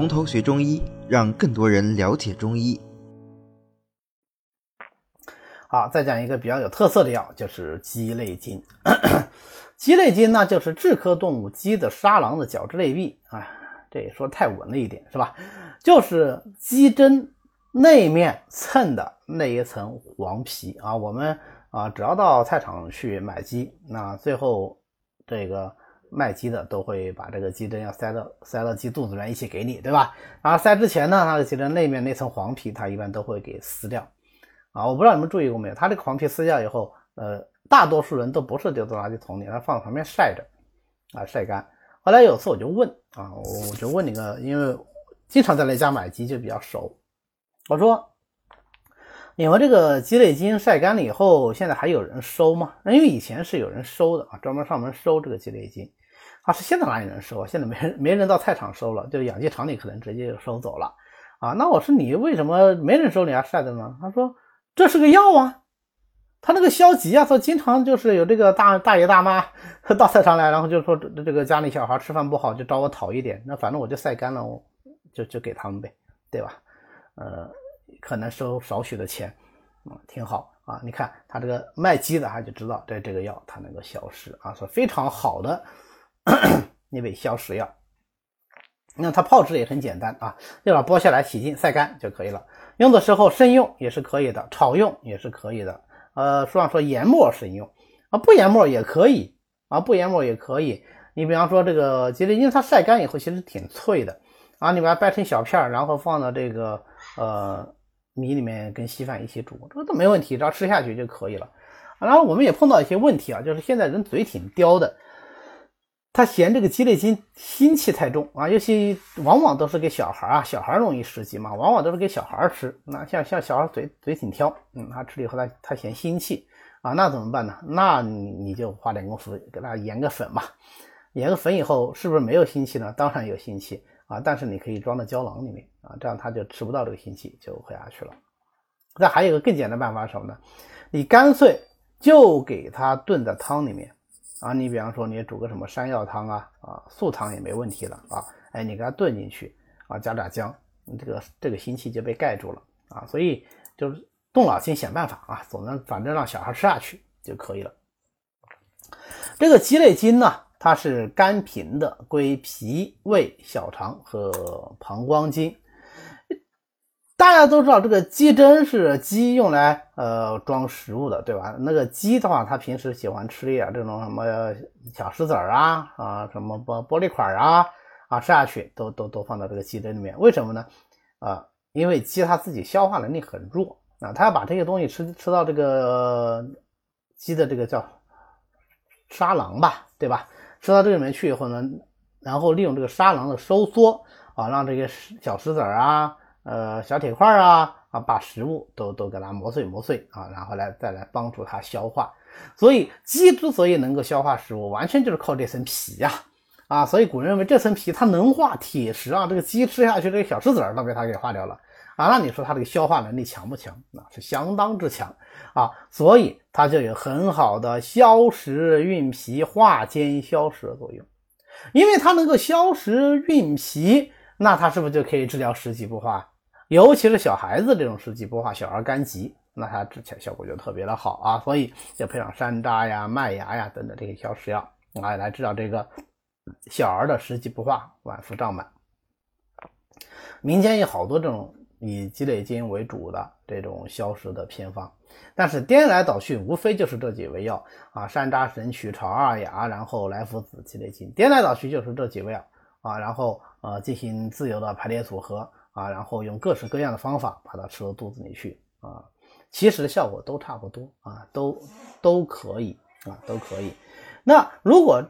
从头学中医，让更多人了解中医。好，再讲一个比较有特色的药，就是鸡肋金。鸡肋金呢，就是雉科动物鸡的沙囊的角质内壁。哎，这也说太文了一点，是吧？就是鸡胗内面蹭的那一层黄皮啊。我们啊，只要到菜场去买鸡，那最后这个卖鸡的都会把这个鸡胗要塞到塞到鸡肚子里面一起给你，对吧？然后塞之前呢，那个鸡胗内面那层黄皮，它一般都会给撕掉。啊，我不知道你们注意过没有，它这个黄皮撕掉以后，呃，大多数人都不是丢到垃圾桶里，它放在旁边晒着，啊，晒干。后来有次我就问啊，我就问那个，因为经常在那家买鸡就比较熟，我说，你们这个鸡肋筋晒干了以后，现在还有人收吗？因为以前是有人收的啊，专门上门收这个鸡肋筋，啊，是现在哪有人收啊？现在没人没人到菜场收了，就养鸡场里可能直接就收走了，啊，那我说你为什么没人收你还晒的呢？他说。这是个药啊，他那个消极啊，他经常就是有这个大大爷大妈 到菜场来，然后就说这这个家里小孩吃饭不好，就找我讨一点，那反正我就晒干了，我就就给他们呗，对吧？呃，可能收少许的钱，啊，挺好啊。你看他这个卖鸡的，他就知道这这个药它能够消食啊，说非常好的 一味消食药。那它泡制也很简单啊，就把剥下来洗净晒干就可以了。用的时候生用也是可以的，炒用也是可以的。呃，书上说研末生用啊，不研末也可以啊，不研末也可以。你比方说这个吉利，因为它晒干以后其实挺脆的啊，你把它掰成小片儿，然后放到这个呃米里面跟稀饭一起煮，这都没问题，只要吃下去就可以了。然后我们也碰到一些问题啊，就是现在人嘴挺刁的。他嫌这个鸡肋筋腥气太重啊，尤其往往都是给小孩啊，小孩容易食积嘛，往往都是给小孩吃。那像像小孩嘴嘴挺挑，嗯，他吃了以后他他嫌腥气啊，那怎么办呢？那你你就花点功夫给他研个粉吧，研个粉以后是不是没有腥气呢？当然有腥气啊，但是你可以装到胶囊里面啊，这样他就吃不到这个腥气，就喝下去了。那还有一个更简单办法是什么呢？你干脆就给他炖在汤里面。啊，你比方说你煮个什么山药汤啊，啊素汤也没问题了啊，哎，你给它炖进去啊，加点姜，你这个这个腥气就被盖住了啊，所以就是动脑筋想办法啊，总能反正让小孩吃下去就可以了。这个鸡肋筋呢，它是肝平的，归脾胃小肠和膀胱经。大家都知道这个鸡胗是鸡用来呃装食物的，对吧？那个鸡的话，它平时喜欢吃一点这种什么小石子儿啊啊，什么玻玻璃块儿啊啊，吃下去都都都放到这个鸡胗里面。为什么呢？啊，因为鸡它自己消化能力很弱啊，它要把这些东西吃吃到这个鸡的这个叫沙囊吧，对吧？吃到这里面去以后呢，然后利用这个沙囊的收缩啊，让这些小石子儿啊。呃，小铁块啊啊，把食物都都给它磨碎磨碎啊，然后来再来帮助它消化。所以鸡之所以能够消化食物，完全就是靠这层皮呀啊！所以古人认为这层皮它能化铁石啊。这个鸡吃下去这个小石子儿都被它给化掉了啊。那你说它这个消化能力强不强？那是相当之强啊。所以它就有很好的消食运脾、化坚消食的作用。因为它能够消食运脾，那它是不是就可以治疗食积不化？尤其是小孩子这种食积不化、小儿肝疾，那它治起来效果就特别的好啊，所以要配上山楂呀、麦芽呀等等这些消食药啊，来治疗这个小儿的食积不化、脘腹胀满。民间有好多这种以鸡肋筋为主的这种消食的偏方，但是颠来倒去，无非就是这几味药啊：山楂、神曲、炒二雅，然后莱菔子、鸡肋筋，颠来倒去就是这几味药啊，然后呃进行自由的排列组合。啊，然后用各式各样的方法把它吃到肚子里去啊，其实效果都差不多啊，都都可以啊，都可以。那如果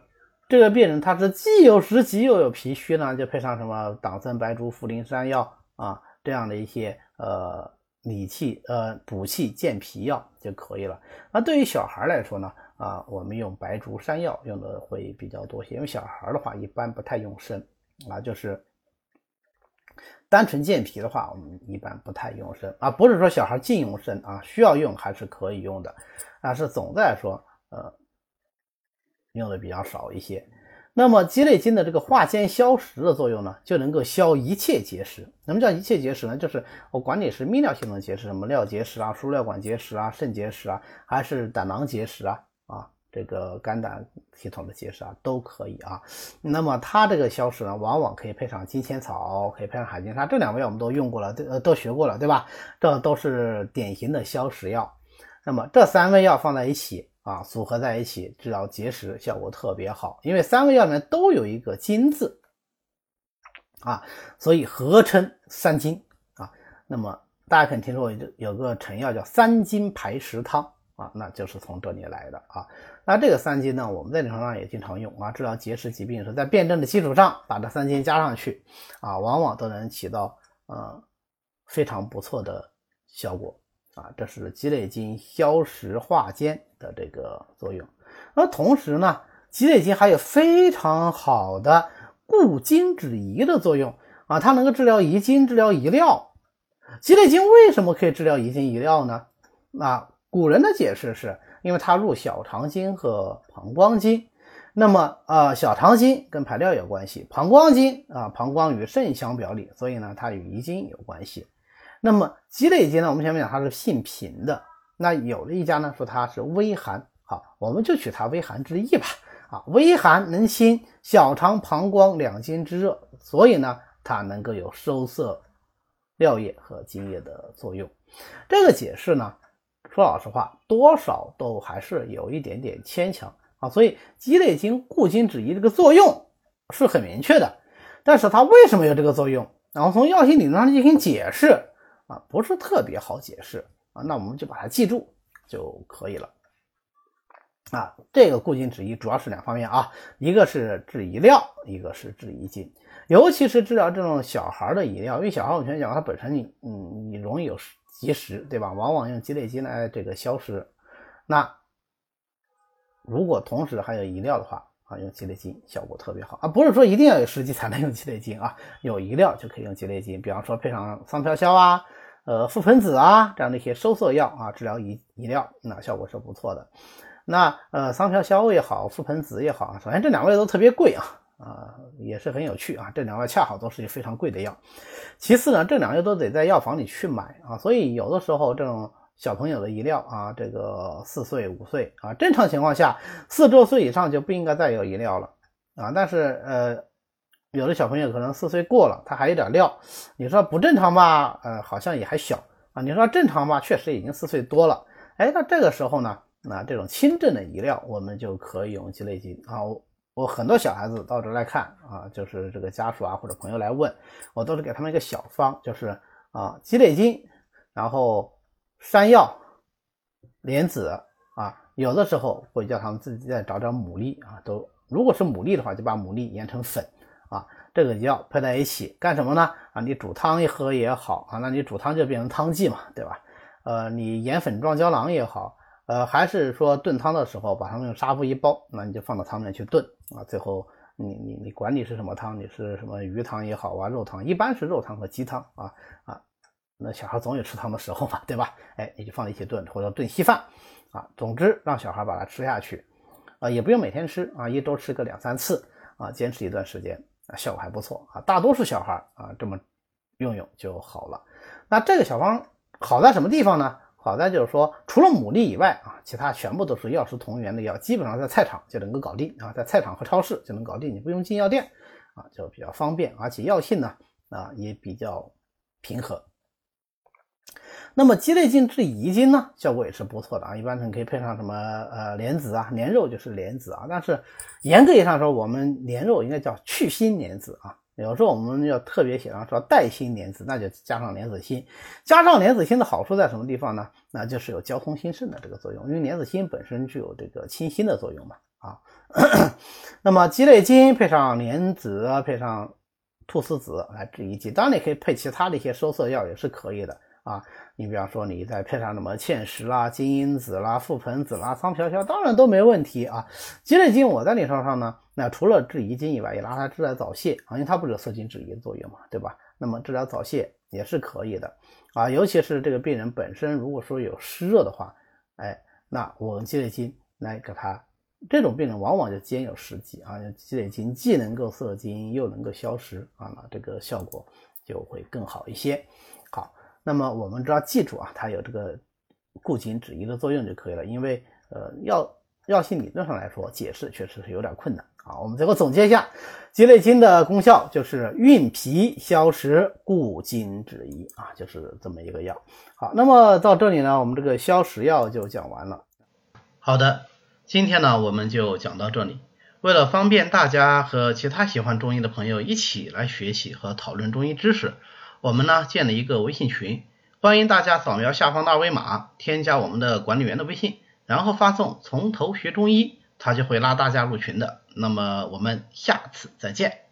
这个病人他是既有食积又有脾虚呢，就配上什么党参、白术、茯苓、山药啊这样的一些呃理气呃补气健脾药就可以了。那对于小孩来说呢，啊，我们用白术、山药用的会比较多些，因为小孩的话一般不太用参啊，就是。单纯健脾的话，我们一般不太用参啊，不是说小孩禁用参啊，需要用还是可以用的，但是总的来说，呃，用的比较少一些。那么鸡肋金的这个化坚消食的作用呢，就能够消一切结石。什么叫一切结石呢？就是我管你是泌尿系统结石，什么尿结石啊、输尿管结石啊、肾结石啊，还是胆囊结石啊，这个肝胆系统的结石啊，都可以啊。那么它这个消食呢，往往可以配上金钱草，可以配上海金沙，这两味我们都用过了，都都学过了，对吧？这都是典型的消食药。那么这三味药放在一起。啊，组合在一起治疗结石效果特别好，因为三味药里面都有一个金字啊，所以合称三金啊。那么大家可能听说过有个成药叫三金排石汤啊，那就是从这里来的啊。那这个三金呢，我们在临床上也经常用啊，治疗结石疾病时，在辩证的基础上把这三金加上去啊，往往都能起到呃非常不错的效果。啊，这是鸡肋金消食化坚的这个作用。那同时呢，鸡肋金还有非常好的固精止遗的作用啊，它能够治疗遗精、治疗遗尿。鸡肋金为什么可以治疗遗精遗尿呢？那古人的解释是因为它入小肠经和膀胱经。那么啊，小肠经跟排尿有关系，膀胱经啊，膀胱与肾相表里，所以呢，它与遗精有关系。那么积累经呢？我们前面讲它是性平的，那有的一家呢说它是微寒，好，我们就取它微寒之意吧。啊，微寒能清小肠、膀胱两经之热，所以呢，它能够有收涩尿液和津液的作用。这个解释呢，说老实话，多少都还是有一点点牵强啊。所以鸡肋金固精止遗这个作用是很明确的，但是它为什么有这个作用？然后从药性理论上进行解释。啊，不是特别好解释啊，那我们就把它记住就可以了。啊，这个固精止遗主要是两方面啊，一个是治遗尿，一个是治遗精，尤其是治疗这种小孩的遗尿，因为小孩我们前讲他本身你嗯你容易有积食，对吧？往往用鸡肋金来这个消食。那如果同时还有遗尿的话啊，用鸡肋金效果特别好啊，不是说一定要有湿积才能用鸡肋金啊，有遗尿就可以用鸡肋金，比方说配上桑飘消啊。呃，覆盆子啊，这样的一些收涩药啊，治疗遗遗尿，那效果是不错的。那呃，桑飘消也好，覆盆子也好，首先这两味都特别贵啊，啊，也是很有趣啊。这两味恰好都是非常贵的药。其次呢，这两味都得在药房里去买啊，所以有的时候这种小朋友的遗尿啊，这个四岁五岁啊，正常情况下四周岁以上就不应该再有遗尿了啊，但是呃。有的小朋友可能四岁过了，他还有点尿，你说不正常吧？呃，好像也还小啊。你说正常吧？确实已经四岁多了。哎，那这个时候呢，那这种轻症的遗尿，我们就可以用鸡肋金啊。我很多小孩子到这来看啊，就是这个家属啊或者朋友来问，我都是给他们一个小方，就是啊鸡肋金，然后山药、莲子啊，有的时候会叫他们自己再找找牡蛎啊，都如果是牡蛎的话，就把牡蛎研成粉。啊，这个药配在一起干什么呢？啊，你煮汤一喝也好啊，那你煮汤就变成汤剂嘛，对吧？呃，你研粉状胶囊也好，呃，还是说炖汤的时候把它们用纱布一包，那你就放到汤里面去炖啊。最后你你你管你是什么汤，你是什么鱼汤也好啊，肉汤，一般是肉汤和鸡汤啊啊。那小孩总有吃汤的时候嘛，对吧？哎，你就放在一起炖，或者炖稀饭啊。总之让小孩把它吃下去啊，也不用每天吃啊，一周吃个两三次啊，坚持一段时间啊。效果还不错啊，大多数小孩啊这么用用就好了。那这个小方好在什么地方呢？好在就是说，除了牡蛎以外啊，其他全部都是药食同源的药，基本上在菜场就能够搞定啊，在菜场和超市就能搞定，你不用进药店啊，就比较方便，而且药性呢啊也比较平和。那么鸡肋金治遗精呢，效果也是不错的啊。一般你可以配上什么呃莲子啊，莲肉就是莲子啊。但是严格意义上说，我们莲肉应该叫去心莲子啊。有时候我们要特别写上说带心莲子，那就加上莲子心。加上莲子心的好处在什么地方呢？那就是有交通心肾的这个作用，因为莲子心本身具有这个清心的作用嘛啊。那么鸡肋金配上莲子，配上菟丝子来治一剂，当然你可以配其他的一些收涩药也是可以的啊。你比方说，你再配上什么芡实啦、金银子啦、覆盆子啦、桑飘飘，当然都没问题啊。鸡肋金我在临床上呢，那除了治遗精以外，也拿它治疗早泄啊，因为它不是有涩精止遗的作用嘛，对吧？那么治疗早泄也是可以的啊，尤其是这个病人本身如果说有湿热的话，哎，那我用鸡肋金来给他这种病人往往就兼有实疾啊，鸡肋筋既能够涩精又能够消食啊，那这个效果就会更好一些。那么我们只要记住啊，它有这个固筋止遗的作用就可以了。因为呃药药性理论上来说，解释确实是有点困难啊。我们最后总结一下，鸡肋金的功效就是运脾消食、固精止遗啊，就是这么一个药。好，那么到这里呢，我们这个消食药就讲完了。好的。今天呢，我们就讲到这里。为了方便大家和其他喜欢中医的朋友一起来学习和讨论中医知识，我们呢建了一个微信群，欢迎大家扫描下方的二维码，添加我们的管理员的微信，然后发送“从头学中医”，他就会拉大家入群的。那么我们下次再见。